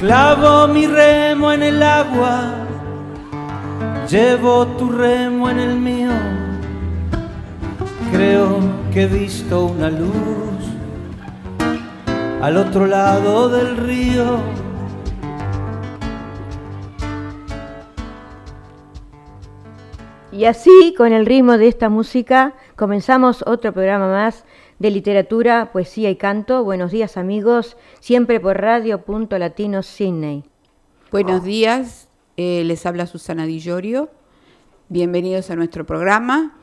Clavo mi remo en el agua, llevo tu remo en el mío. Creo que he visto una luz al otro lado del río. Y así, con el ritmo de esta música, comenzamos otro programa más de literatura, poesía y canto. Buenos días amigos, siempre por Radio Punto Latino Sydney. Buenos días, eh, les habla Susana Di Llorio. Bienvenidos a nuestro programa.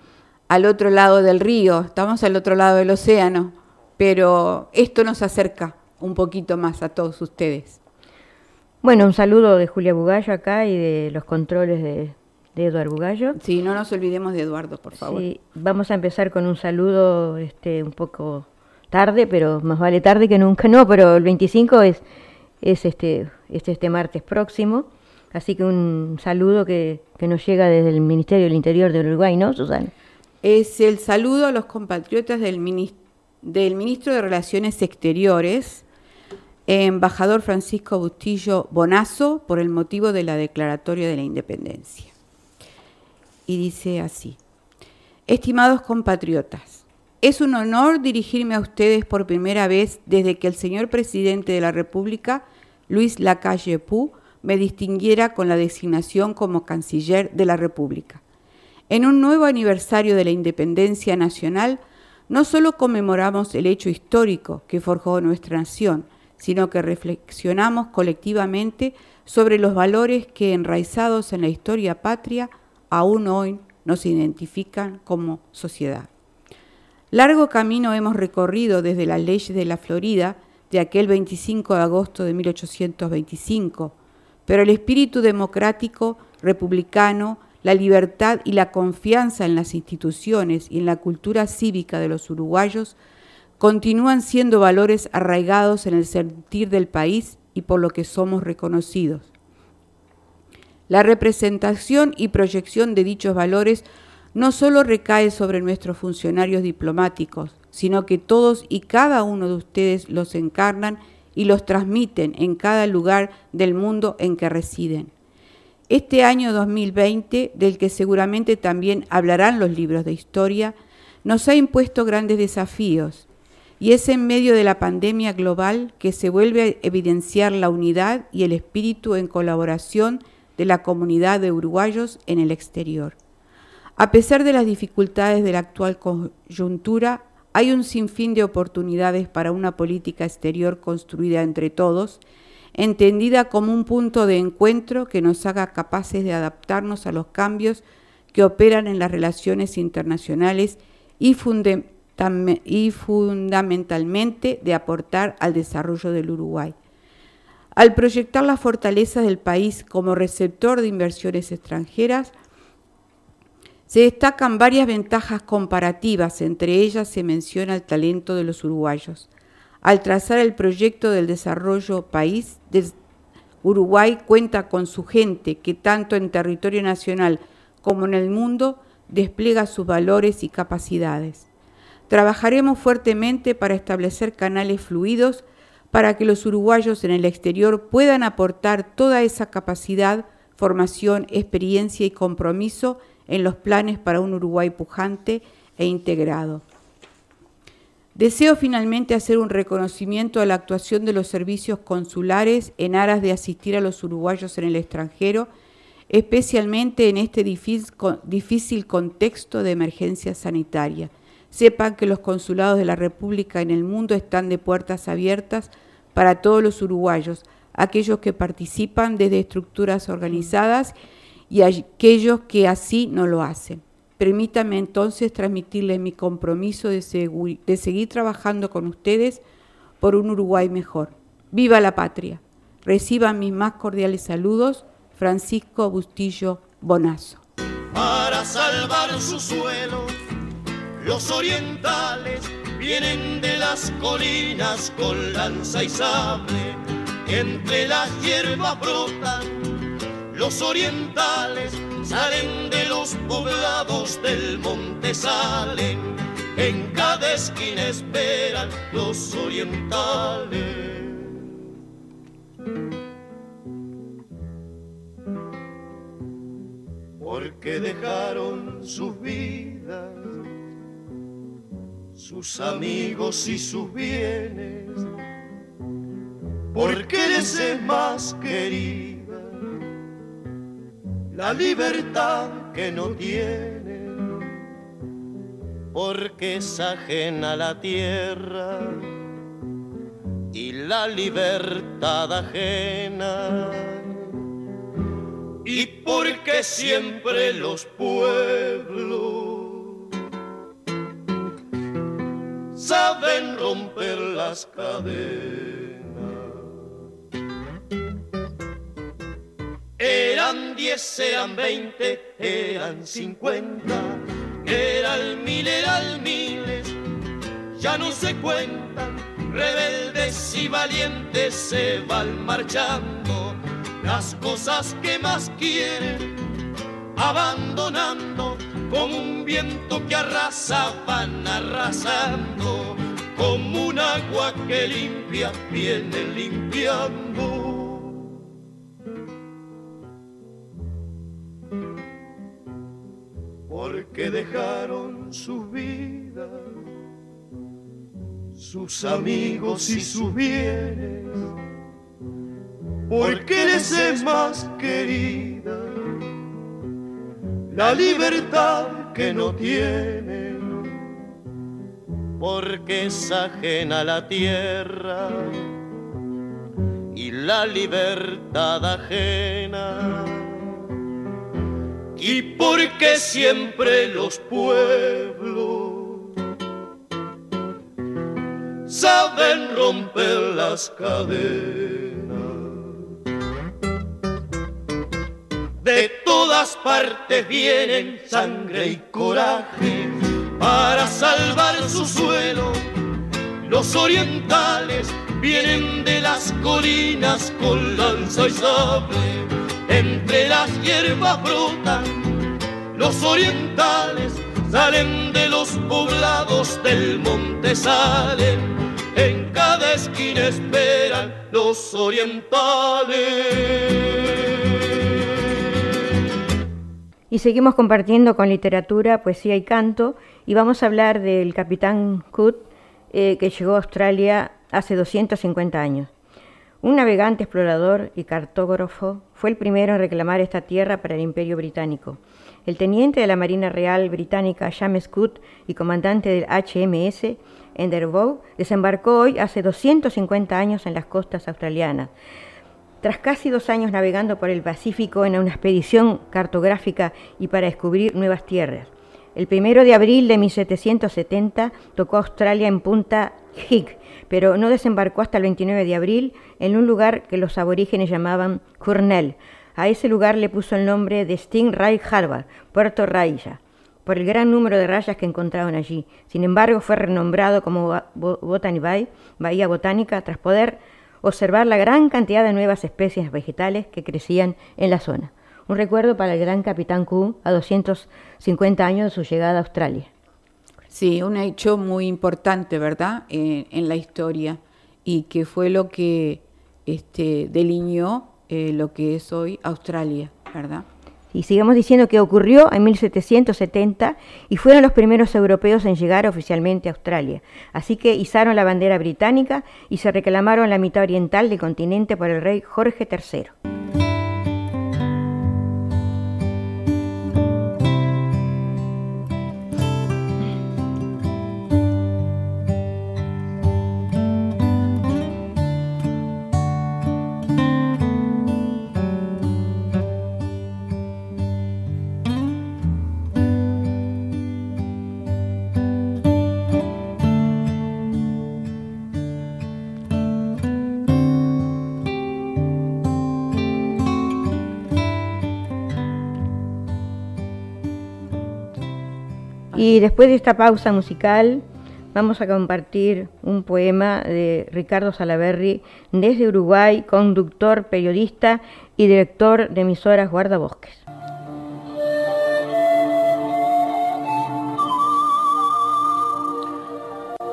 Al otro lado del río, estamos al otro lado del océano, pero esto nos acerca un poquito más a todos ustedes. Bueno, un saludo de Julia Bugallo acá y de los controles de, de Eduardo Bugallo. Sí, no nos olvidemos de Eduardo, por favor. Sí, vamos a empezar con un saludo este, un poco tarde, pero más vale tarde que nunca, no, pero el 25 es, es este, este, este martes próximo, así que un saludo que, que nos llega desde el Ministerio del Interior de Uruguay, ¿no, Susana? Es el saludo a los compatriotas del, del Ministro de Relaciones Exteriores, embajador Francisco Bustillo Bonazo, por el motivo de la declaratoria de la independencia y dice así. Estimados compatriotas, es un honor dirigirme a ustedes por primera vez desde que el señor presidente de la República, Luis Lacalle Pou, me distinguiera con la designación como canciller de la República. En un nuevo aniversario de la independencia nacional, no solo conmemoramos el hecho histórico que forjó nuestra nación, sino que reflexionamos colectivamente sobre los valores que, enraizados en la historia patria, aún hoy nos identifican como sociedad. Largo camino hemos recorrido desde las leyes de la Florida de aquel 25 de agosto de 1825, pero el espíritu democrático, republicano, la libertad y la confianza en las instituciones y en la cultura cívica de los uruguayos continúan siendo valores arraigados en el sentir del país y por lo que somos reconocidos. La representación y proyección de dichos valores no solo recae sobre nuestros funcionarios diplomáticos, sino que todos y cada uno de ustedes los encarnan y los transmiten en cada lugar del mundo en que residen. Este año 2020, del que seguramente también hablarán los libros de historia, nos ha impuesto grandes desafíos y es en medio de la pandemia global que se vuelve a evidenciar la unidad y el espíritu en colaboración de la comunidad de uruguayos en el exterior. A pesar de las dificultades de la actual coyuntura, hay un sinfín de oportunidades para una política exterior construida entre todos, entendida como un punto de encuentro que nos haga capaces de adaptarnos a los cambios que operan en las relaciones internacionales y, fundamentalmente de aportar al desarrollo del Uruguay. Al proyectar la fortaleza del país como receptor de inversiones extranjeras, se destacan varias ventajas comparativas, entre ellas se menciona el talento de los uruguayos. Al trazar el proyecto del desarrollo país, Uruguay cuenta con su gente que tanto en territorio nacional como en el mundo despliega sus valores y capacidades. Trabajaremos fuertemente para establecer canales fluidos para que los uruguayos en el exterior puedan aportar toda esa capacidad, formación, experiencia y compromiso en los planes para un Uruguay pujante e integrado. Deseo finalmente hacer un reconocimiento a la actuación de los servicios consulares en aras de asistir a los uruguayos en el extranjero, especialmente en este difícil contexto de emergencia sanitaria. Sepan que los consulados de la República en el mundo están de puertas abiertas para todos los uruguayos, aquellos que participan desde estructuras organizadas y aquellos que así no lo hacen. Permítanme entonces transmitirles mi compromiso de, de seguir trabajando con ustedes por un Uruguay mejor. ¡Viva la patria! Reciban mis más cordiales saludos, Francisco Bustillo Bonazo. Para salvar su suelo los orientales vienen de las colinas con lanza y sable. Entre las hierbas brotan los orientales, salen de los poblados del monte, salen. En cada esquina esperan los orientales. Porque dejaron sus vidas sus amigos y sus bienes, porque les es más querida. La libertad que no tienen, porque es ajena la tierra. Y la libertad ajena. Y porque siempre los pueblos saben romper las cadenas. Eran diez, eran veinte, eran cincuenta, eran mil, eran miles, ya no se cuentan rebeldes y valientes se van marchando, las cosas que más quieren, abandonando, como un viento que arrasa, van arrasando, como un agua que limpia, viene limpiando. Porque dejaron sus vidas sus amigos y sus bienes, porque les es más querida la libertad que no tienen, porque es ajena la tierra y la libertad ajena. Y porque siempre los pueblos saben romper las cadenas. De todas partes vienen sangre y coraje para salvar su suelo. Los orientales vienen de las colinas con lanza y sable. Entre las hierbas brotan los orientales salen de los poblados del monte, salen en cada esquina esperan los orientales. Y seguimos compartiendo con literatura, poesía y canto, y vamos a hablar del capitán Cook, eh, que llegó a Australia hace 250 años. Un navegante, explorador y cartógrafo, fue el primero en reclamar esta tierra para el Imperio Británico. El teniente de la Marina Real Británica, James Cook, y comandante del HMS, Endeavour desembarcó hoy hace 250 años en las costas australianas. Tras casi dos años navegando por el Pacífico en una expedición cartográfica y para descubrir nuevas tierras. El primero de abril de 1770 tocó Australia en Punta Hig, pero no desembarcó hasta el 29 de abril en un lugar que los aborígenes llamaban Cornell. A ese lugar le puso el nombre de Stingray Harbour, Puerto Raya por el gran número de rayas que encontraron allí. Sin embargo, fue renombrado como Botany Bay, Bahía Botánica, tras poder observar la gran cantidad de nuevas especies vegetales que crecían en la zona. Un recuerdo para el gran capitán Cook a 250 años de su llegada a Australia. Sí, un hecho muy importante, ¿verdad?, en la historia y que fue lo que este, delineó eh, lo que es hoy Australia, ¿verdad? Y sigamos diciendo que ocurrió en 1770 y fueron los primeros europeos en llegar oficialmente a Australia. Así que izaron la bandera británica y se reclamaron la mitad oriental del continente por el rey Jorge III. Y después de esta pausa musical vamos a compartir un poema de Ricardo Salaberry desde Uruguay, conductor, periodista y director de emisoras Guardabosques.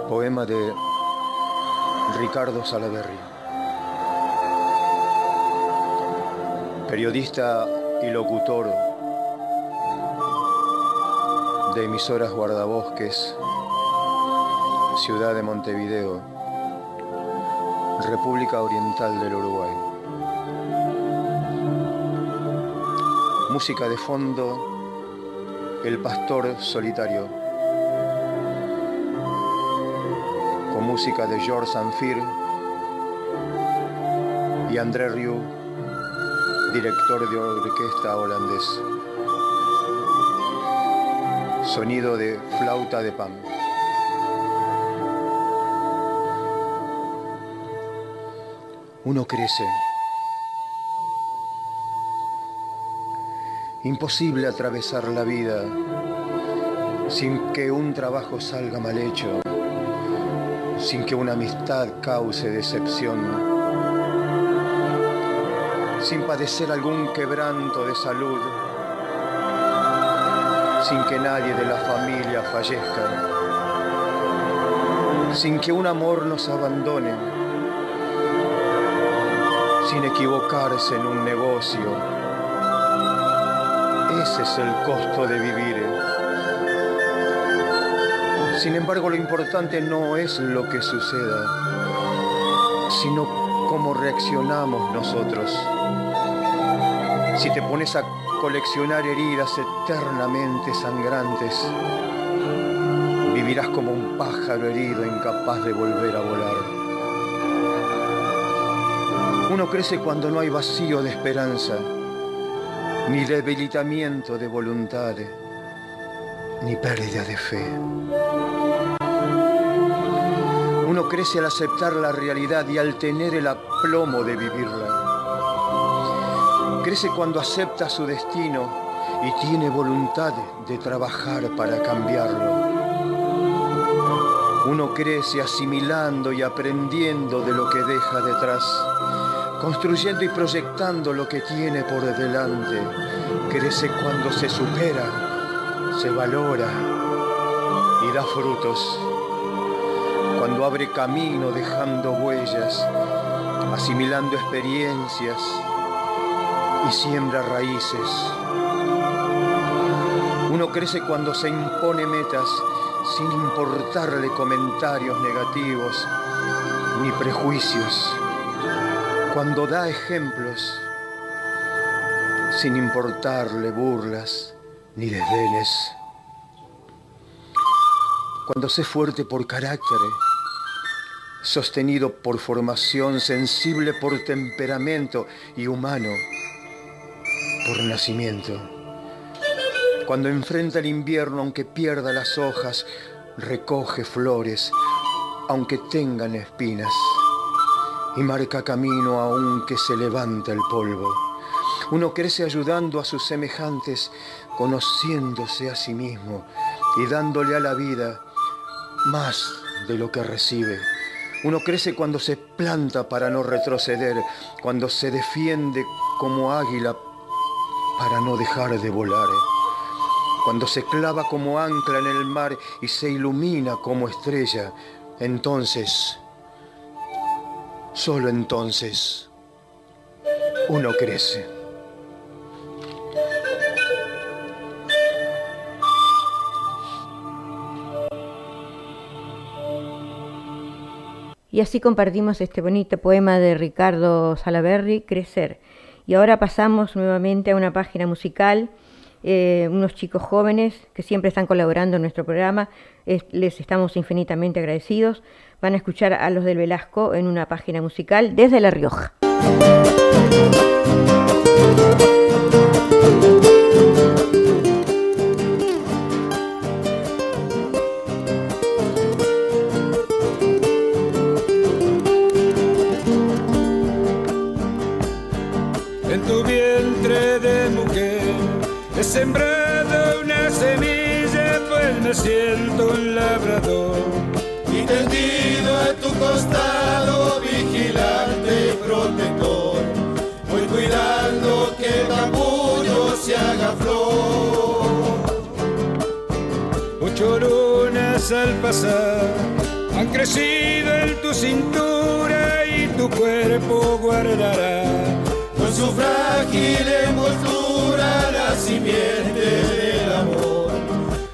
Poema de Ricardo Salaberry. Periodista y locutor de emisoras guardabosques, ciudad de Montevideo, República Oriental del Uruguay. Música de fondo, El Pastor Solitario, con música de George Sanfir y André Rieu, director de orquesta holandés. Sonido de flauta de pan. Uno crece. Imposible atravesar la vida sin que un trabajo salga mal hecho, sin que una amistad cause decepción, sin padecer algún quebranto de salud, sin que nadie de la familia fallezca, sin que un amor nos abandone, sin equivocarse en un negocio. Ese es el costo de vivir. Sin embargo, lo importante no es lo que suceda, sino cómo reaccionamos nosotros. Si te pones a coleccionar heridas eternamente sangrantes, vivirás como un pájaro herido incapaz de volver a volar. Uno crece cuando no hay vacío de esperanza, ni debilitamiento de voluntad, ni pérdida de fe. Uno crece al aceptar la realidad y al tener el aplomo de vivirla. Crece cuando acepta su destino y tiene voluntad de trabajar para cambiarlo. Uno crece asimilando y aprendiendo de lo que deja detrás, construyendo y proyectando lo que tiene por delante. Crece cuando se supera, se valora y da frutos. Cuando abre camino dejando huellas, asimilando experiencias y siembra raíces. Uno crece cuando se impone metas sin importarle comentarios negativos ni prejuicios. Cuando da ejemplos sin importarle burlas ni desdenes. Cuando sé fuerte por carácter, sostenido por formación, sensible por temperamento y humano por nacimiento. Cuando enfrenta el invierno, aunque pierda las hojas, recoge flores, aunque tengan espinas, y marca camino aunque se levanta el polvo. Uno crece ayudando a sus semejantes, conociéndose a sí mismo y dándole a la vida más de lo que recibe. Uno crece cuando se planta para no retroceder, cuando se defiende como águila para no dejar de volar. Cuando se clava como ancla en el mar y se ilumina como estrella, entonces, solo entonces, uno crece. Y así compartimos este bonito poema de Ricardo Salaberry, Crecer. Y ahora pasamos nuevamente a una página musical, eh, unos chicos jóvenes que siempre están colaborando en nuestro programa, les estamos infinitamente agradecidos. Van a escuchar a los del Velasco en una página musical desde La Rioja. Costado, vigilante protector, voy cuidando que el capullo se haga flor. Ocho lunas al pasar han crecido en tu cintura y tu cuerpo guardará Con su frágil envoltura la simiente del amor,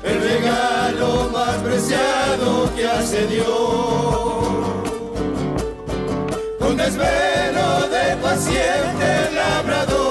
el regalo preciado que hace Dios. Con desvelo de paciente labrador,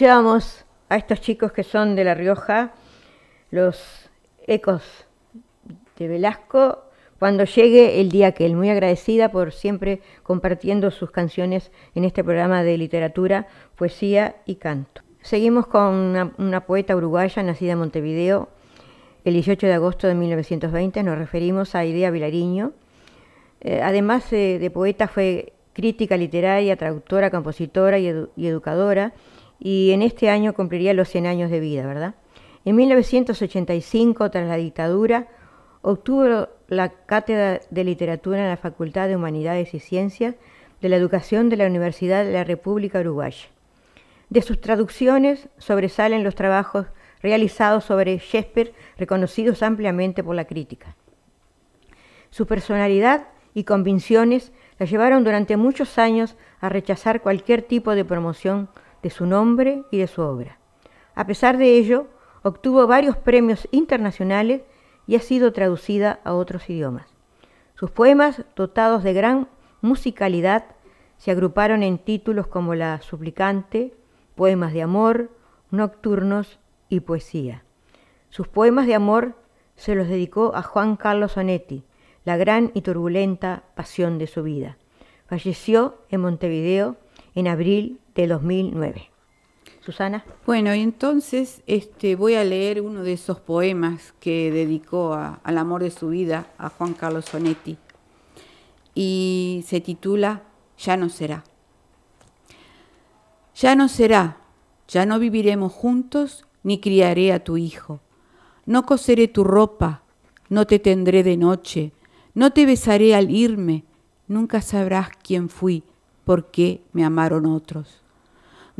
escuchábamos a estos chicos que son de La Rioja, los ecos de Velasco, cuando llegue el día que él, muy agradecida por siempre compartiendo sus canciones en este programa de literatura, poesía y canto. Seguimos con una, poeta uruguaya nacida en Montevideo el 18 de agosto de 1920, nos referimos a Idea Vilariño. Eh, además de poeta fue crítica literaria, traductora, compositora y educadora, y en este año cumpliría los 100 años de vida, ¿verdad? En 1985, tras la dictadura, obtuvo la cátedra de literatura en la Facultad de Humanidades y Ciencias de la Educación de la Universidad de la República Uruguaya. De sus traducciones sobresalen los trabajos realizados sobre Shakespeare, reconocidos ampliamente por la crítica. Su personalidad y convicciones la llevaron durante muchos años a rechazar cualquier tipo de promoción de su nombre y de su obra. A pesar de ello, obtuvo varios premios internacionales y ha sido traducida a otros idiomas. Sus poemas, dotados de gran musicalidad, se agruparon en títulos como La Suplicante, Poemas de Amor, Nocturnos y Poesía. Sus poemas de amor se los dedicó a Juan Carlos Onetti, la gran y turbulenta pasión de su vida. Falleció en Montevideo en abril de 2009. Susana. Bueno, y entonces este, voy a leer uno de esos poemas que dedicó a, al amor de su vida a Juan Carlos Sonetti y se titula Ya no será. Ya no será, ya no viviremos juntos ni criaré a tu hijo. No coseré tu ropa, no te tendré de noche, no te besaré al irme, nunca sabrás quién fui, por qué me amaron otros.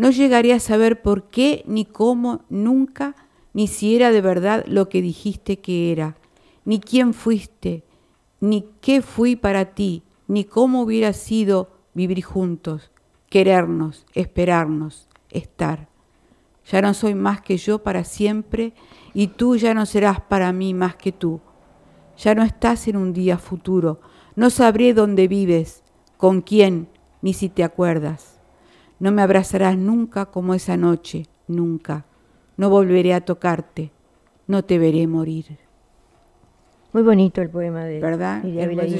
No llegaré a saber por qué, ni cómo, nunca, ni si era de verdad lo que dijiste que era, ni quién fuiste, ni qué fui para ti, ni cómo hubiera sido vivir juntos, querernos, esperarnos, estar. Ya no soy más que yo para siempre y tú ya no serás para mí más que tú. Ya no estás en un día futuro, no sabré dónde vives, con quién, ni si te acuerdas. No me abrazarás nunca como esa noche, nunca. No volveré a tocarte, no te veré morir. Muy bonito el poema de ¿Verdad?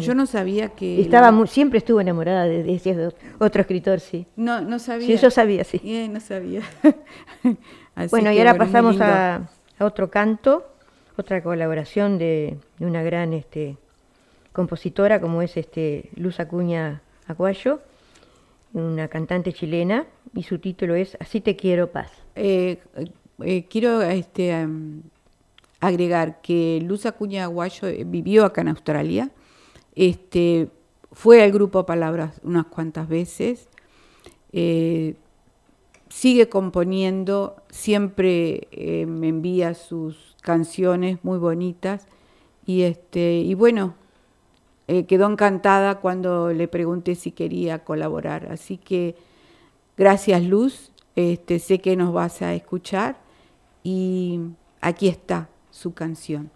Yo no sabía que... Estaba muy- siempre estuvo enamorada de, de ese otro escritor, sí. No, no sabía. Sí, yo sabía, sí. Eh, no sabía. Bueno, y ahora bueno, pasamos a, a otro canto, otra colaboración de, de una gran este, compositora como es este, Luz Acuña Aguayo, una cantante chilena, y su título es Así te quiero paz. Eh, eh, quiero este, em, agregar que Luz Acuña Aguayo eh, vivió acá en Australia, este, fue al grupo Palabras unas cuantas veces, sigue componiendo, siempre me envía sus canciones muy bonitas. Y, este, y bueno, quedó encantada cuando le pregunté si quería colaborar. Así que gracias Luz, este, sé que nos vas a escuchar y aquí está su canción.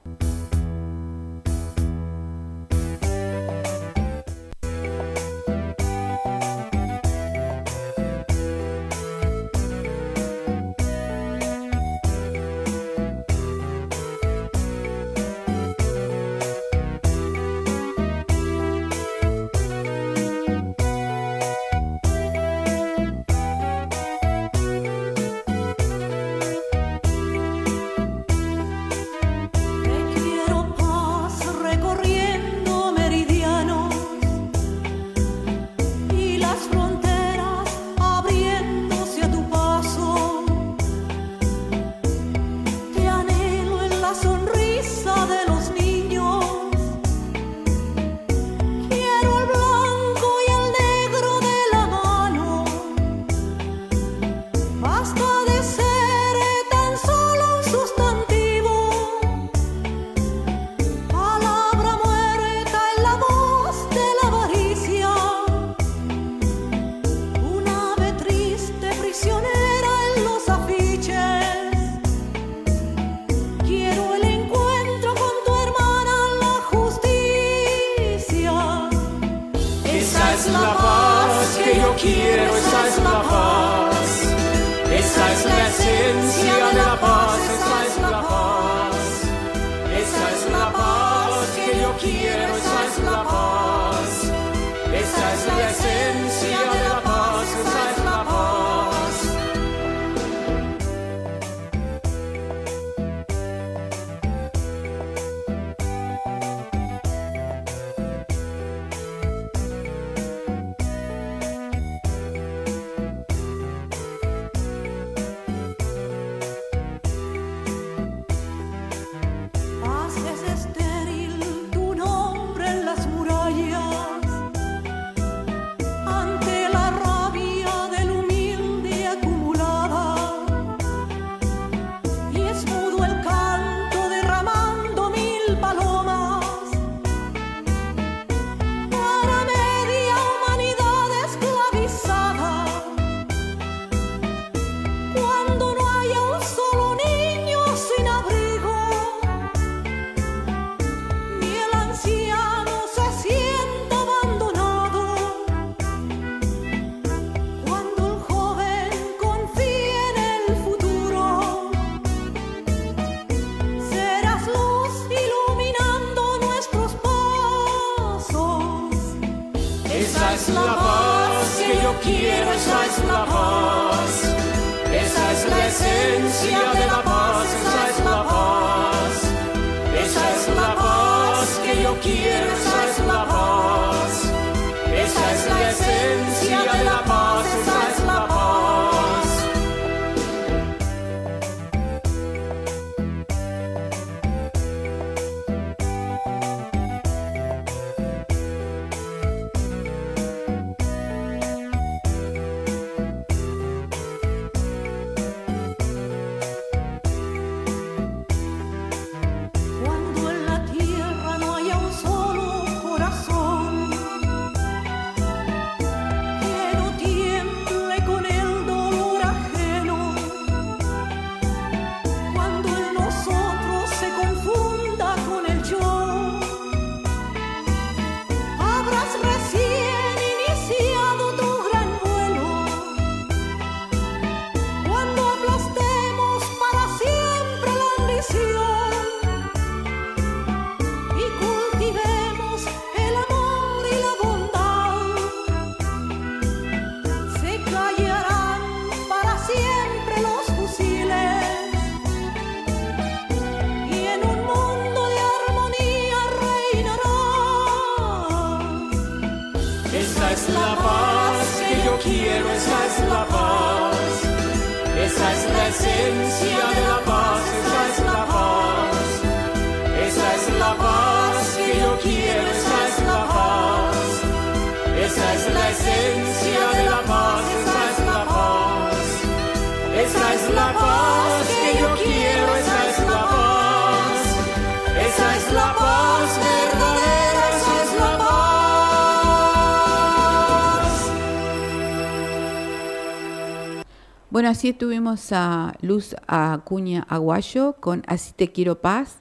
Así estuvimos a Luz Acuña Aguayo con Así te quiero paz,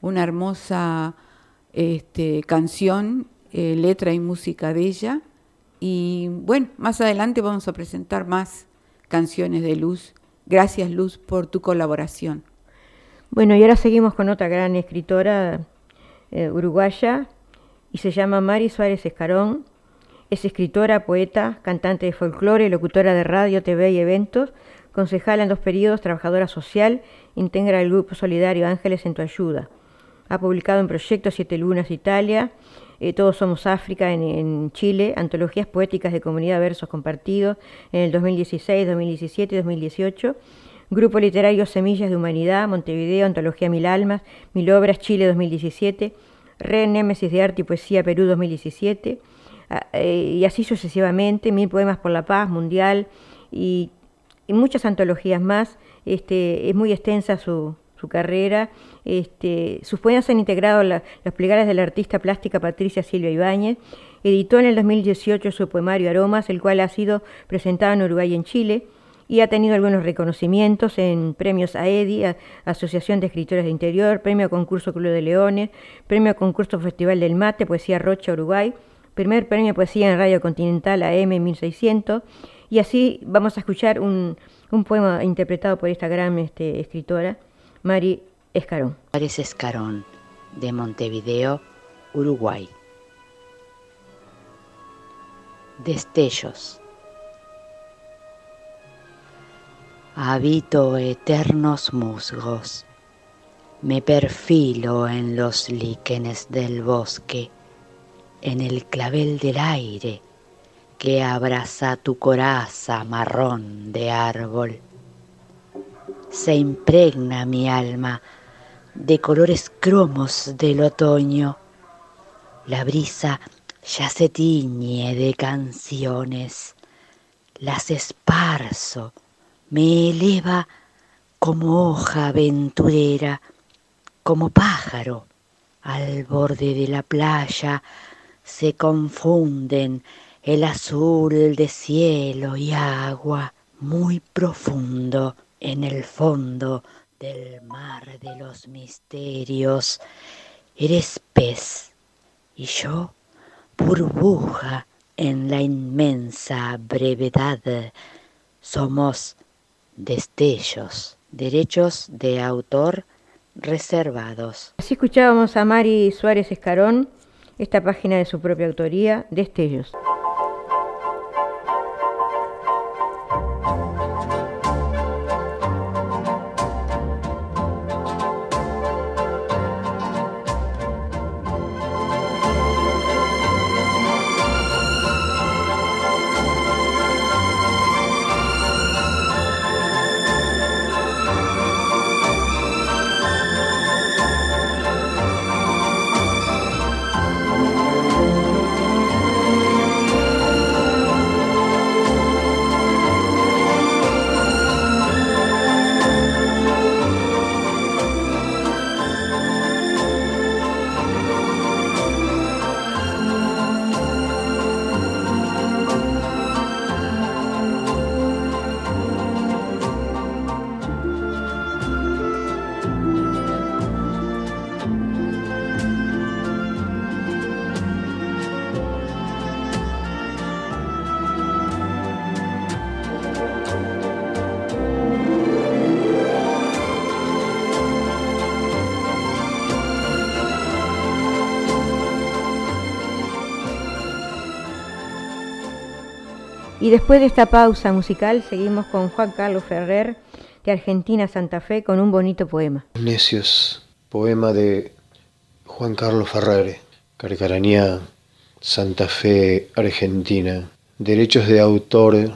una hermosa este, canción, eh, letra y música de ella. Y bueno, más adelante vamos a presentar más canciones de Luz. Gracias Luz por tu colaboración. Bueno, y ahora seguimos con otra gran escritora eh, uruguaya y se llama Mari Suárez Escarón. Es escritora, poeta, cantante de folclore, locutora de radio, TV y eventos, concejala en dos periodos, trabajadora social, integra el grupo solidario Ángeles en tu ayuda. Ha publicado en proyectos Siete Lunas Italia, eh, Todos Somos África en, en, Chile, antologías poéticas de comunidad versos compartidos en el 2016, 2017 y 2018, Grupo Literario Semillas de Humanidad, Montevideo, Antología Mil Almas, Mil Obras, Chile 2017, Red Némesis de Arte y Poesía Perú 2017, eh, y así sucesivamente, Mil Poemas por la Paz Mundial y, y muchas antologías más. Este, es muy extensa su, su carrera. Este, sus poemas han integrado la, los plegares de la artista plástica Patricia Silvia Ibáñez. Editó en el 2018 su poemario Aromas, el cual ha sido presentado en Uruguay y en Chile y ha tenido algunos reconocimientos en premios AEDI, Asociación de Escritores de Interior, Premio Concurso Club de Leones, Premio Concurso Festival del Mate, Poesía Rocha, Uruguay, Primer Premio Poesía en Radio Continental AM 1600, y así vamos a escuchar un, un poema interpretado por esta gran este, escritora, Mari Escarón. Maris Escarón, de Montevideo, Uruguay. Destellos. Habito eternos musgos, me perfilo en los líquenes del bosque, en el clavel del aire que abraza tu coraza marrón de árbol. Se impregna mi alma de colores cromos del otoño. La brisa ya se tiñe de canciones, las esparzo me eleva como hoja aventurera, como pájaro al borde de la playa, se confunden el azul de cielo y agua muy profundo en el fondo del mar de los misterios. Eres pez y yo burbuja en la inmensa brevedad. Somos Destellos, derechos de autor reservados. Así escuchábamos a Mari Suárez Escarón, esta página de su propia autoría, Destellos. Después de esta pausa musical seguimos con Juan Carlos Ferrer de Argentina Santa Fe con un bonito poema. Necios, poema de Juan Carlos Ferrer, Carcaranía, Santa Fe, Argentina. Derechos de autor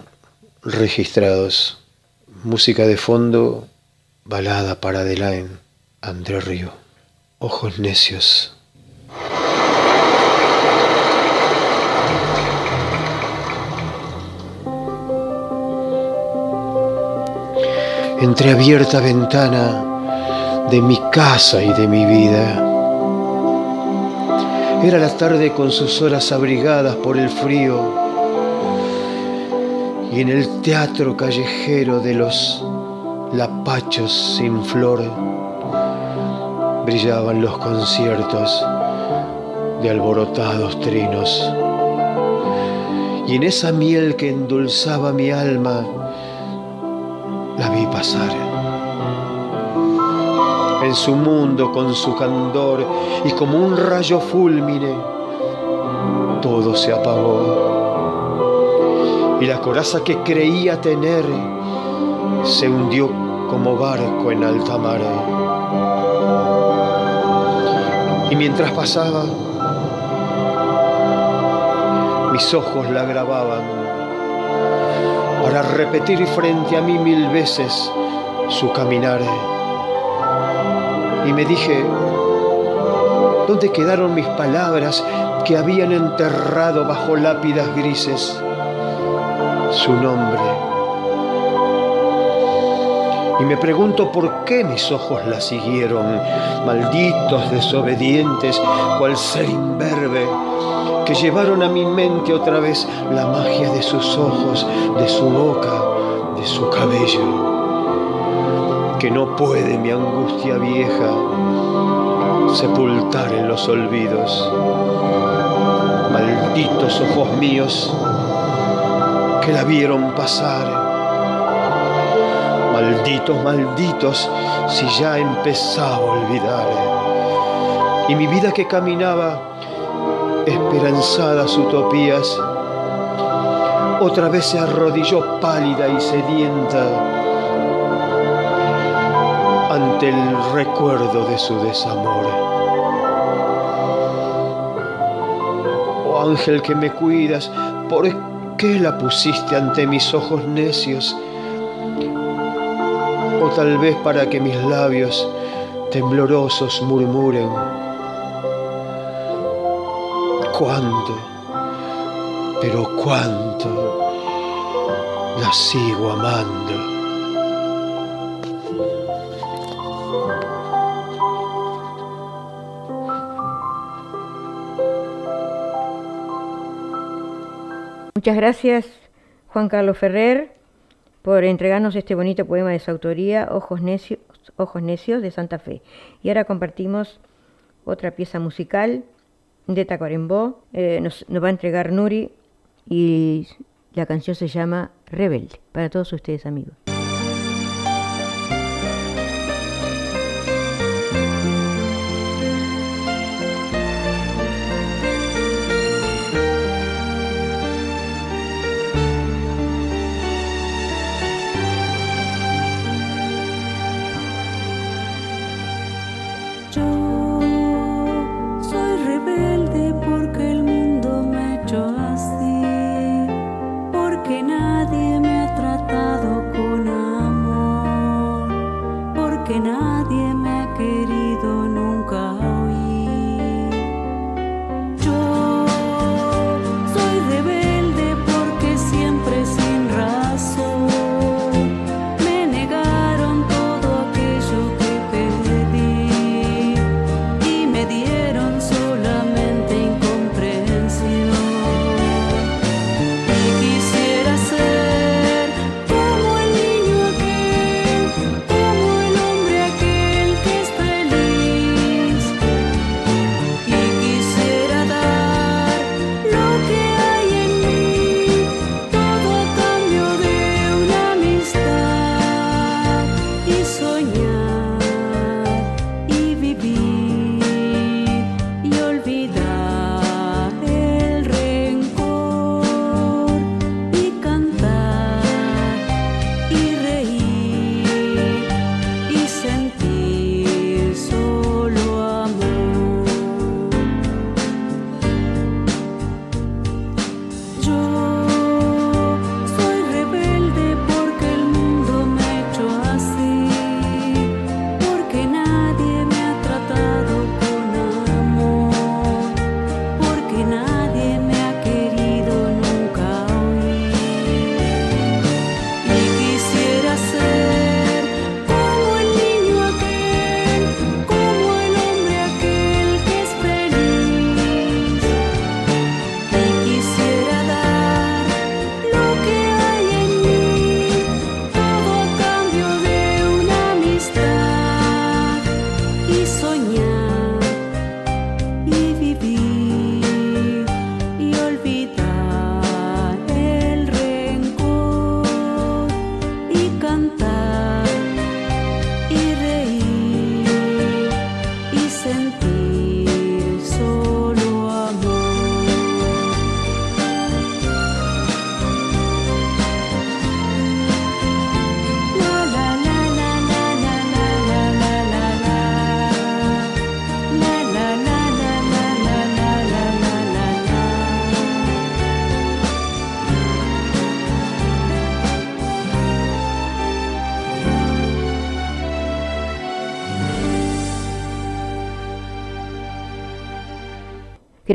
registrados. Música de fondo, balada para Adelaine, André Río. ojos necios. Entreabierta ventana de mi casa y de mi vida. Era la tarde con sus horas abrigadas por el frío y en el teatro callejero de los lapachos sin flor brillaban los conciertos de alborotados trinos. Y en esa miel que endulzaba mi alma, En su mundo con su candor y como un rayo fulmine, todo se apagó. Y la coraza que creía tener se hundió como barco en alta mar. Y mientras pasaba, mis ojos la grababan para repetir frente a mí mil veces su caminar. Y me dije, ¿dónde quedaron mis palabras que habían enterrado bajo lápidas grises su nombre? Y me pregunto por qué mis ojos la siguieron, malditos desobedientes, cual ser imberbe, que llevaron a mi mente otra vez la magia de sus ojos, de su boca, de su cabello. Que no puede mi angustia vieja sepultar en los olvidos. Malditos ojos míos que la vieron pasar Malditos, malditos, si ya empezaba a olvidar. Y mi vida que caminaba, esperanzadas utopías, otra vez se arrodilló pálida y sedienta ante el recuerdo de su desamor. Oh ángel que me cuidas, ¿por qué la pusiste ante mis ojos necios? o tal vez para que mis labios temblorosos murmuren, cuánto, pero cuánto la sigo amando. Muchas gracias, Juan Carlos Ferrer por entregarnos este bonito poema de su autoría, Ojos Necios, Ojos Necios de Santa Fe. Y ahora compartimos otra pieza musical de Tacuarembó, eh, nos, nos va a entregar Nuri y la canción se llama Rebelde, para todos ustedes amigos.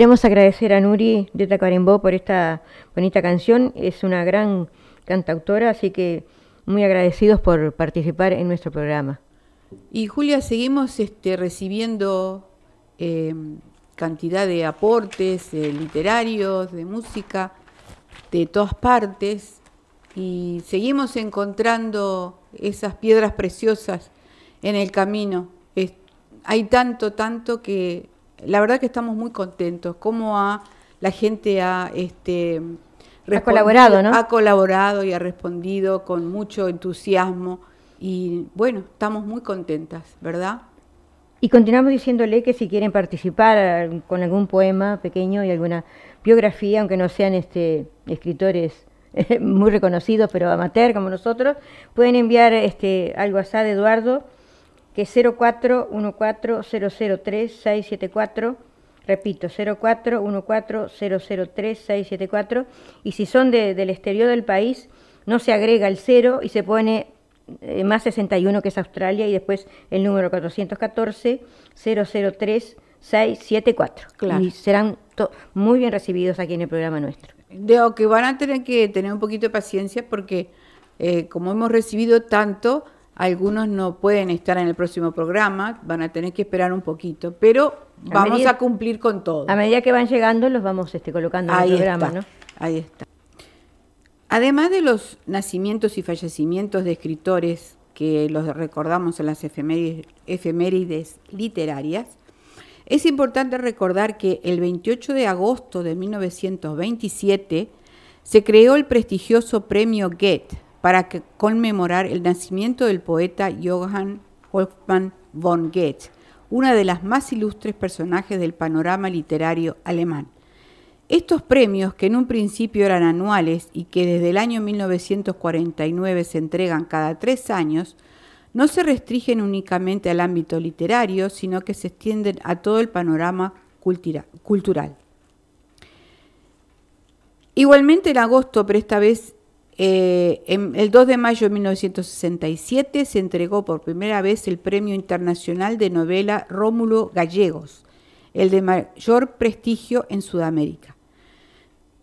Queremos agradecer a Nuri de Tacuarembó por esta bonita canción. Es una gran cantautora, así que muy agradecidos por participar en nuestro programa. Y Julia, seguimos este, recibiendo eh, cantidad de aportes eh, literarios, de música, de todas partes, y seguimos encontrando esas piedras preciosas en el camino. Hay tanto, tanto que la verdad que estamos muy contentos. Cómo ha, la gente ha, este, colaborado, ¿no? Ha colaborado y ha respondido con mucho entusiasmo. Y bueno, estamos muy contentas, ¿verdad? Y continuamos diciéndole que si quieren participar con algún poema pequeño y alguna biografía, aunque no sean este, escritores eh, muy reconocidos, pero amateur como nosotros, pueden enviar este, al WhatsApp de Eduardo, que es 0414003674, repito, 0414003674, y si son de- del exterior del país, no se agrega el cero y se pone eh, más 61 que es Australia y después el número 414 003 674. Claro. Y serán muy bien recibidos aquí en el programa nuestro. Digo que van a tener que tener un poquito de paciencia porque eh, como hemos recibido tanto, algunos no pueden estar en el próximo programa, van a tener que esperar un poquito, pero A vamos medida- a cumplir con todo. A medida que van llegando los vamos este, colocando en Ahí el programa, está, ¿no? ahí está. Además de los nacimientos y fallecimientos de escritores que los recordamos en las efemérides, efemérides literarias, es importante recordar que el 28 de agosto de 1927 se creó el prestigioso premio Goethe para conmemorar el nacimiento del poeta Johann Wolfgang von Goethe, una de las más ilustres personajes del panorama literario alemán. Estos premios, que en un principio eran anuales y que desde el año 1949 se entregan cada tres años, no se restringen únicamente al ámbito literario, sino que se extienden a todo el panorama cultura- cultural. Igualmente en agosto, pero esta vez eh, el 2 de mayo de 1967 se entregó por primera vez el Premio Internacional de Novela Rómulo Gallegos, el de mayor prestigio en Sudamérica.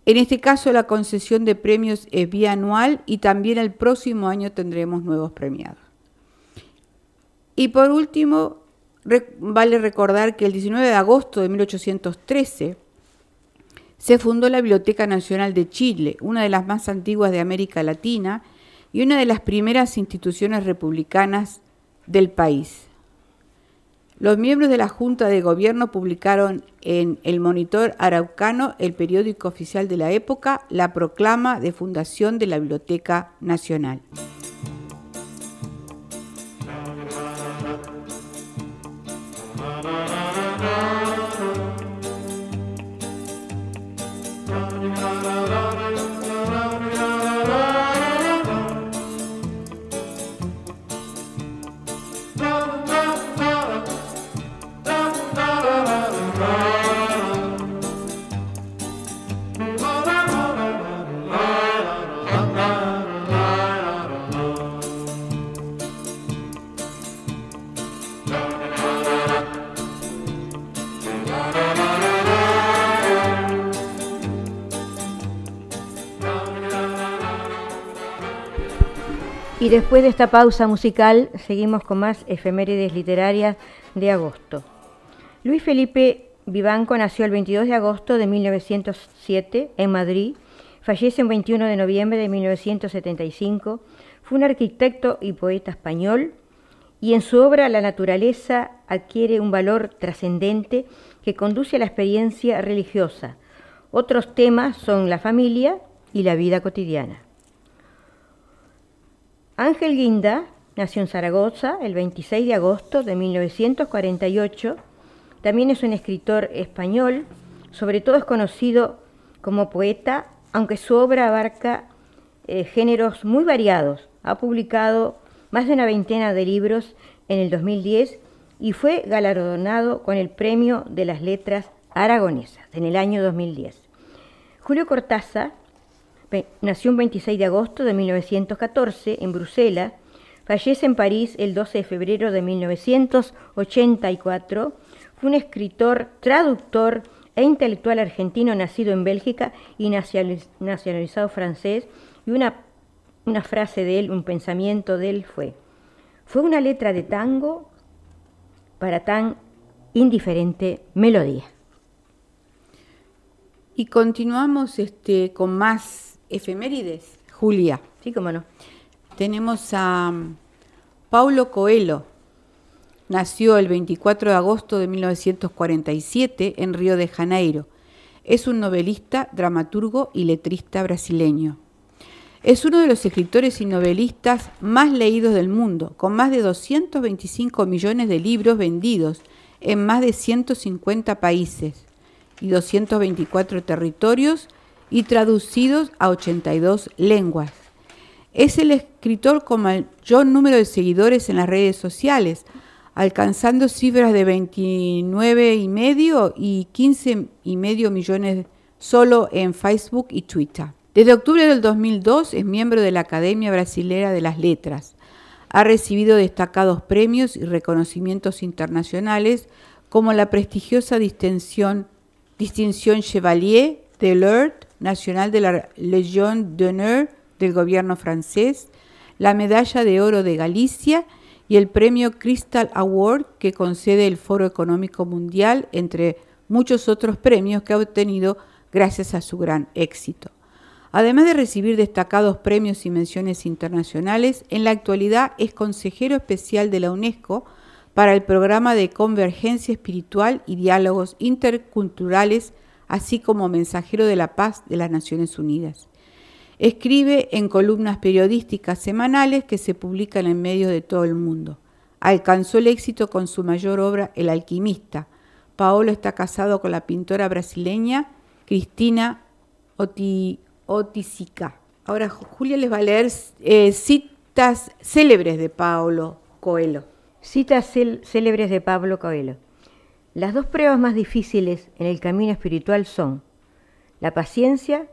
En este caso la concesión de premios es bianual y también el próximo año tendremos nuevos premiados. Y por último, vale recordar que el 19 de agosto de 1813 se fundó la Biblioteca Nacional de Chile, una de las más antiguas de América Latina y una de las primeras instituciones republicanas del país. Los miembros de la Junta de Gobierno publicaron en El Monitor Araucano, el periódico oficial de la época, la proclama de fundación de la Biblioteca Nacional. Y después de esta pausa musical, seguimos con más efemérides literarias de agosto. Luis Felipe Vivanco nació el 22 de agosto de 1907 en Madrid, fallece el 21 de noviembre de 1975, fue un arquitecto y poeta español y en su obra La naturaleza adquiere un valor trascendente que conduce a la experiencia religiosa. Otros temas son la familia y la vida cotidiana. Ángel Guinda nació en Zaragoza el 26 de agosto de 1948. También es un escritor español, sobre todo es conocido como poeta, aunque su obra abarca eh, géneros muy variados. Ha publicado más de una veintena de libros en el 2010 y fue galardonado con el Premio de las Letras Aragonesas en el año 2010. Julio Cortázar Nació un 26 de agosto de 1914 en Bruselas, fallece en París el 12 de febrero de 1984, fue un escritor, traductor e intelectual argentino nacido en Bélgica y nacionalizado francés. Y una, una frase de él, un pensamiento de él fue, fue una letra de tango para tan indiferente melodía. Y continuamos este, con más efemérides. Julia. Sí, cómo no. Tenemos a um, Paulo Coelho. Nació el 24 de agosto de 1947 en Río de Janeiro. Es un novelista, dramaturgo y letrista brasileño. Es uno de los escritores y novelistas más leídos del mundo, con más de 225 millones de libros vendidos en más de 150 países y 224 territorios y traducidos a 82 lenguas. Es el escritor con mayor número de seguidores en las redes sociales, alcanzando cifras de 29 y medio y 15 y medio millones solo en Facebook y Twitter. Desde octubre del 2002 es miembro de la Academia Brasilera de las Letras. Ha recibido destacados premios y reconocimientos internacionales como la prestigiosa distinción, distinción Chevalier de l'Ordre Nacional de la Légion d'honneur del gobierno francés, la Medalla de Oro de Galicia y el premio Crystal Award que concede el Foro Económico Mundial, entre muchos otros premios que ha obtenido gracias a su gran éxito. Además de recibir destacados premios y menciones internacionales, en la actualidad es consejero especial de la UNESCO para el programa de convergencia espiritual y diálogos interculturales, así como mensajero de la paz de las Naciones Unidas. Escribe en columnas periodísticas semanales que se publican en medios de todo el mundo. Alcanzó el éxito con su mayor obra, El alquimista. Paolo está casado con la pintora brasileña Cristina Otisica. Ahora Julia les va a leer eh, citas célebres de Paolo Coelho. Citas célebres de Pablo Coelho. Las dos pruebas más difíciles en el camino espiritual son la paciencia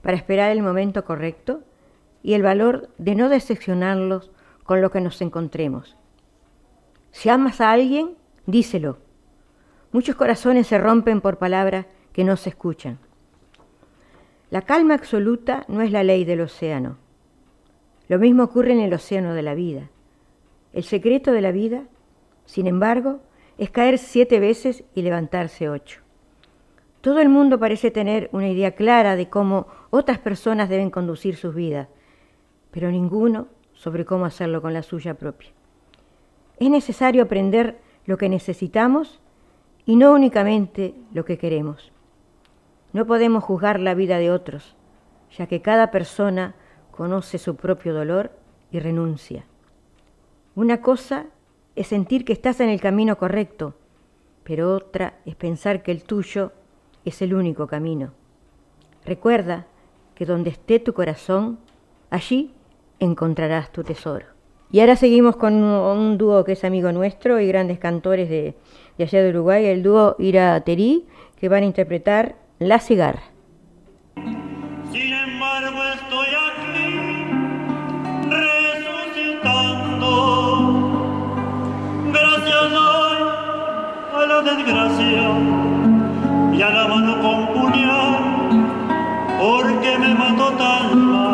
para esperar el momento correcto y el valor de no decepcionarlos con lo que nos encontremos. Si amas a alguien, díselo. Muchos corazones se rompen por palabras que no se escuchan. La calma absoluta no es la ley del océano. Lo mismo ocurre en el océano de la vida. El secreto de la vida, sin embargo, es caer siete veces y levantarse ocho. Todo el mundo parece tener una idea clara de cómo otras personas deben conducir sus vidas, pero ninguno sobre cómo hacerlo con la suya propia. Es necesario aprender lo que necesitamos y no únicamente lo que queremos. No podemos juzgar la vida de otros, ya que cada persona conoce su propio dolor y renuncia. Una cosa es sentir que estás en el camino correcto, pero otra es pensar que el tuyo es el único camino. Recuerda que donde esté tu corazón, allí encontrarás tu tesoro. Y ahora seguimos con un, dúo que es amigo nuestro y grandes cantores de, allá de Uruguay, el dúo Ira Terí, que van a interpretar La cigarra. Desgracia y a la mano con puñal, porque me mató tan mal.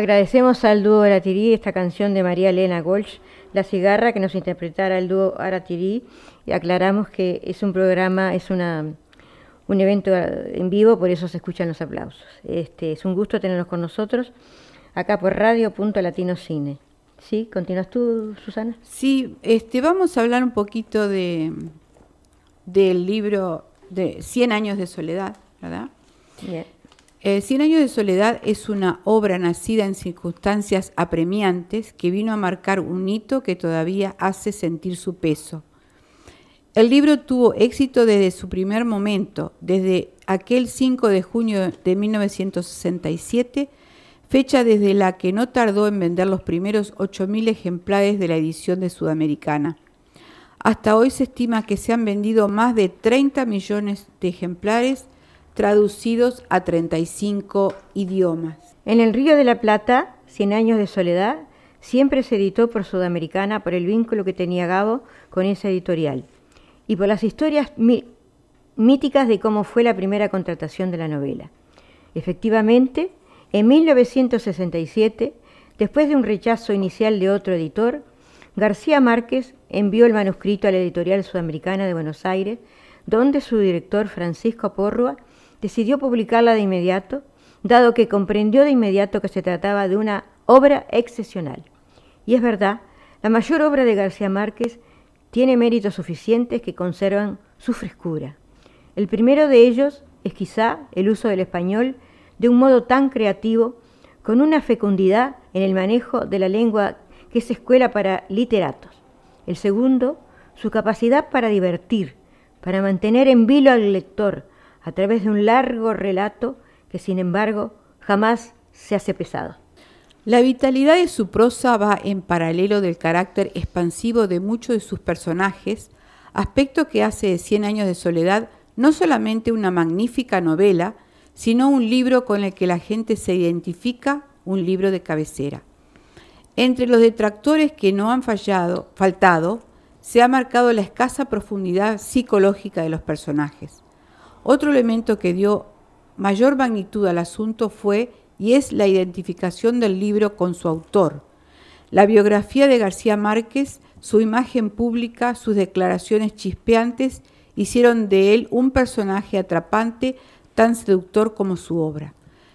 Agradecemos al dúo Aratirí esta canción de María Elena Golch, La cigarra, que nos interpretara el dúo Aratirí y aclaramos que es un programa, es una, un evento en vivo, por eso se escuchan los aplausos. Este, es un gusto tenerlos con nosotros acá por Radio Punto Latino Cine. ¿Sí? ¿Continúas tú, Susana? Sí, este, vamos a hablar un poquito de del libro de Cien años de soledad, ¿verdad? Bien. Eh, Cien años de soledad es una obra nacida en circunstancias apremiantes que vino a marcar un hito que todavía hace sentir su peso. El libro tuvo éxito desde su primer momento, desde aquel 5 de junio de 1967, fecha desde la que no tardó en vender los primeros 8.000 ejemplares de la edición de Sudamericana. Hasta hoy se estima que se han vendido más de 30 millones de ejemplares traducidos a 35 idiomas. En el Río de la Plata, Cien años de soledad, siempre se editó por Sudamericana por el vínculo que tenía Gabo con esa editorial y por las historias míticas de cómo fue la primera contratación de la novela. Efectivamente, en 1967, después de un rechazo inicial de otro editor, García Márquez envió el manuscrito a la editorial sudamericana de Buenos Aires, donde su director Francisco Porrua decidió publicarla de inmediato, dado que comprendió de inmediato que se trataba de una obra excepcional. Y es verdad, la mayor obra de García Márquez tiene méritos suficientes que conservan su frescura. El primero de ellos es quizá el uso del español de un modo tan creativo, con una fecundidad en el manejo de la lengua que es escuela para literatos. El segundo, su capacidad para divertir, para mantener en vilo al lector, a través de un largo relato que sin embargo jamás se hace pesado. La vitalidad de su prosa va en paralelo del carácter expansivo de muchos de sus personajes, aspecto que hace de Cien años de soledad no solamente una magnífica novela, sino un libro con el que la gente se identifica, un libro de cabecera. Entre los detractores que no han fallado, faltado, se ha marcado la escasa profundidad psicológica de los personajes. Otro elemento que dio mayor magnitud al asunto fue y es la identificación del libro con su autor. La biografía de García Márquez, su imagen pública, sus declaraciones chispeantes hicieron de él un personaje atrapante tan seductor como su obra.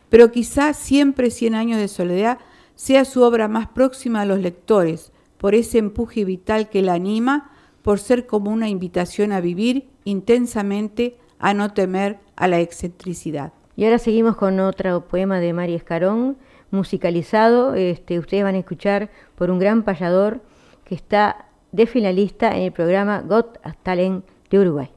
Pero quizá siempre Cien años de soledad sea su obra más próxima a los lectores, por ese empuje vital que la anima, por ser como una invitación a vivir intensamente a no temer a la excentricidad. Y ahora seguimos con otro poema de María Escarón, musicalizado. Este, ustedes van a escuchar por un gran payador que está de finalista en el programa Got Talent de Uruguay.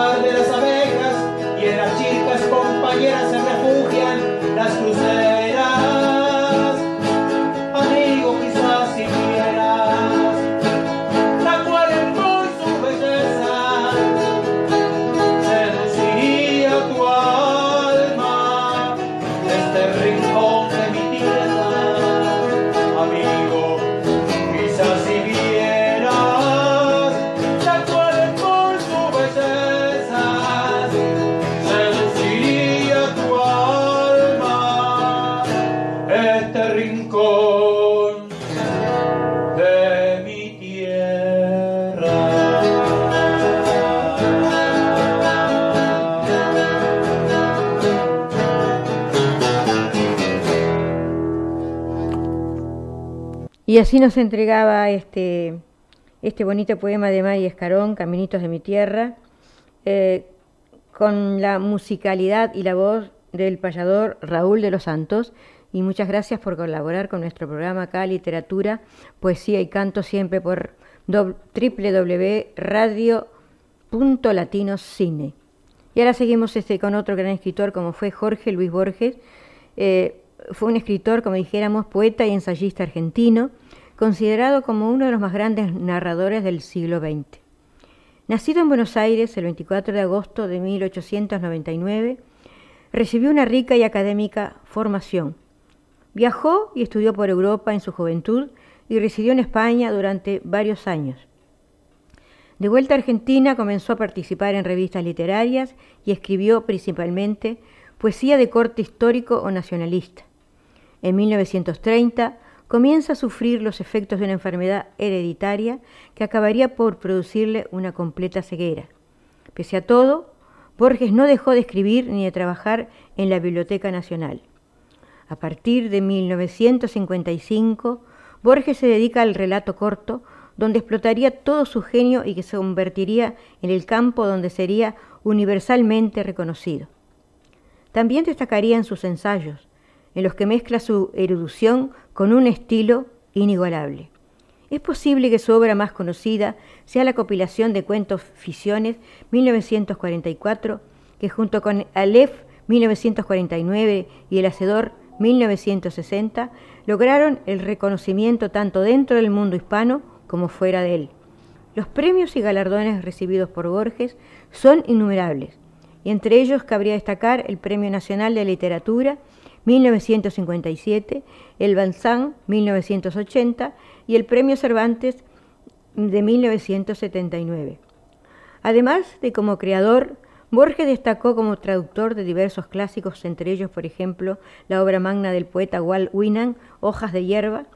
El así nos entregaba este, este bonito poema de Mari Escarón, Caminitos de mi tierra, eh, con la musicalidad y la voz del payador Raúl de los Santos. Y muchas gracias por colaborar con nuestro programa acá, Literatura, Poesía y Canto, siempre por www.radio.latinocine. Y ahora seguimos este, con otro gran escritor como fue Jorge Luis Borges. Eh, fue un escritor, como dijéramos, poeta y ensayista argentino, considerado como uno de los más grandes narradores del siglo XX. Nacido en Buenos Aires el 24 de agosto de 1899, recibió una rica y académica formación. Viajó y estudió por Europa en su juventud y residió en España durante varios años. De vuelta a Argentina comenzó a participar en revistas literarias y escribió principalmente poesía de corte histórico o nacionalista. En 1930 comienza a sufrir los efectos de una enfermedad hereditaria que acabaría por producirle una completa ceguera. Pese a todo, Borges no dejó de escribir ni de trabajar en la Biblioteca Nacional. A partir de 1955, Borges se dedica al relato corto, donde explotaría todo su genio y que se convertiría en el campo donde sería universalmente reconocido. También destacarían sus ensayos, en los que mezcla su erudición con un estilo inigualable. Es posible que su obra más conocida sea la compilación de cuentos Fisiones 1944, que junto con Aleph 1949 y El Hacedor 1960 lograron el reconocimiento tanto dentro del mundo hispano como fuera de él. Los premios y galardones recibidos por Borges son innumerables, y entre ellos cabría destacar el Premio Nacional de Literatura 1957, el Balzán 1980 y el Premio Cervantes de 1979. Además de como creador, Borges destacó como traductor de diversos clásicos, entre ellos, por ejemplo, la obra magna del poeta Walt Whitman, Hojas de hierba,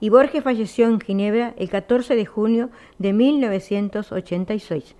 y Borges falleció en Ginebra el 14 de junio de 1986.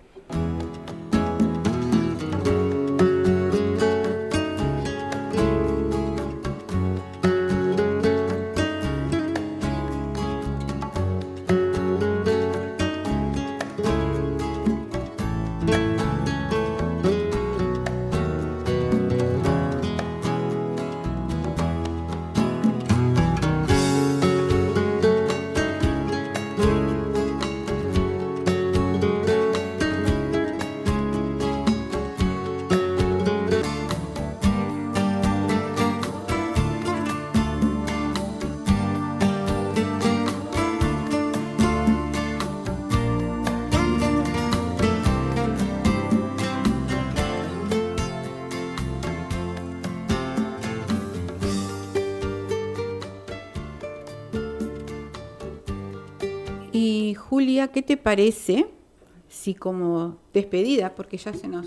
¿Qué te parece si como despedida, porque ya se nos,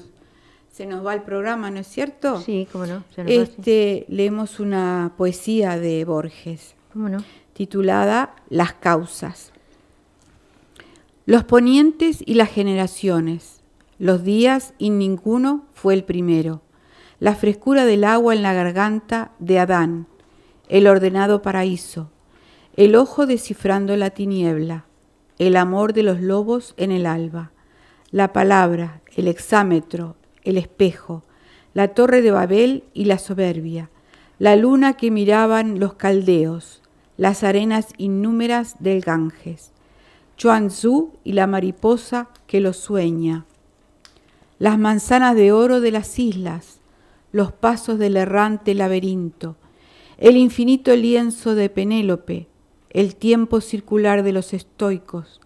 se nos va el programa, ¿no es cierto? Sí, cómo no. se nos va, sí. Este, leemos una poesía de Borges ¿Cómo no? titulada Las causas. Los ponientes y las generaciones, los días y ninguno fue el primero. La frescura del agua en la garganta de Adán, el ordenado paraíso, el ojo descifrando la tiniebla, el amor de los lobos en el alba, la palabra, el exámetro, el espejo, la torre de Babel y la soberbia, la luna que miraban los caldeos, las arenas innúmeras del Ganges, Chuanzú y la mariposa que lo sueña, las manzanas de oro de las islas, los pasos del errante laberinto, el infinito lienzo de Penélope, el tiempo circular de los estoicos,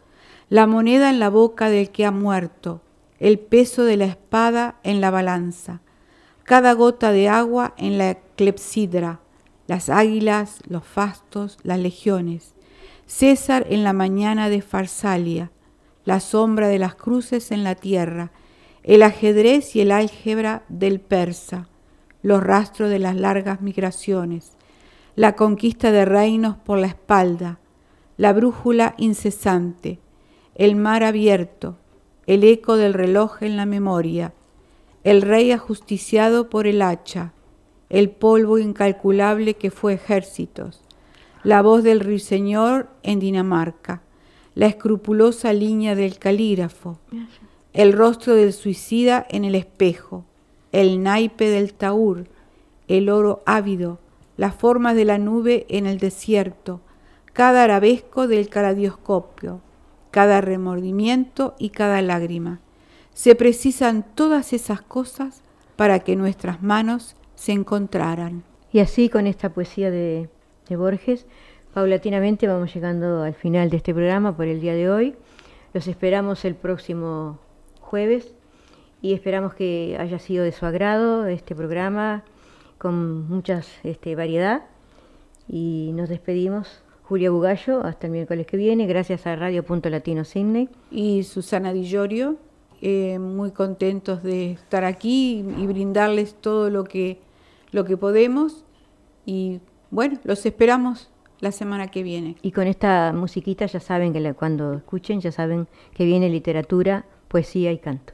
la moneda en la boca del que ha muerto, el peso de la espada en la balanza, cada gota de agua en la clepsidra, las águilas, los fastos, las legiones, César en la mañana de Farsalia, la sombra de las cruces en la tierra, el ajedrez y el álgebra del persa, los rastros de las largas migraciones, la conquista de reinos por la espalda, la brújula incesante, el mar abierto, el eco del reloj en la memoria, el rey ajusticiado por el hacha, el polvo incalculable que fue ejércitos, la voz del ruiseñor en Dinamarca, la escrupulosa línea del calígrafo, el rostro del suicida en el espejo, el naipe del taur, el oro ávido, las formas de la nube en el desierto, cada arabesco del caradioscopio, cada remordimiento y cada lágrima. Se precisan todas esas cosas para que nuestras manos se encontraran. Y así con esta poesía de, de Borges, paulatinamente vamos llegando al final de este programa por el día de hoy. Los esperamos el próximo jueves y esperamos que haya sido de su agrado este programa con mucha este, variedad. Y nos despedimos. Julia Bugallo, hasta el miércoles que viene, gracias a Radio Punto Latino Sydney. Y Susana Di Llorio, eh, muy contentos de estar aquí y brindarles todo lo que, lo que podemos. Y bueno, los esperamos la semana que viene. Y con esta musiquita ya saben que la- cuando escuchen, ya saben que viene literatura, poesía y canto.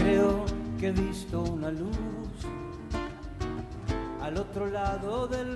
Creo que he visto una luz al otro lado del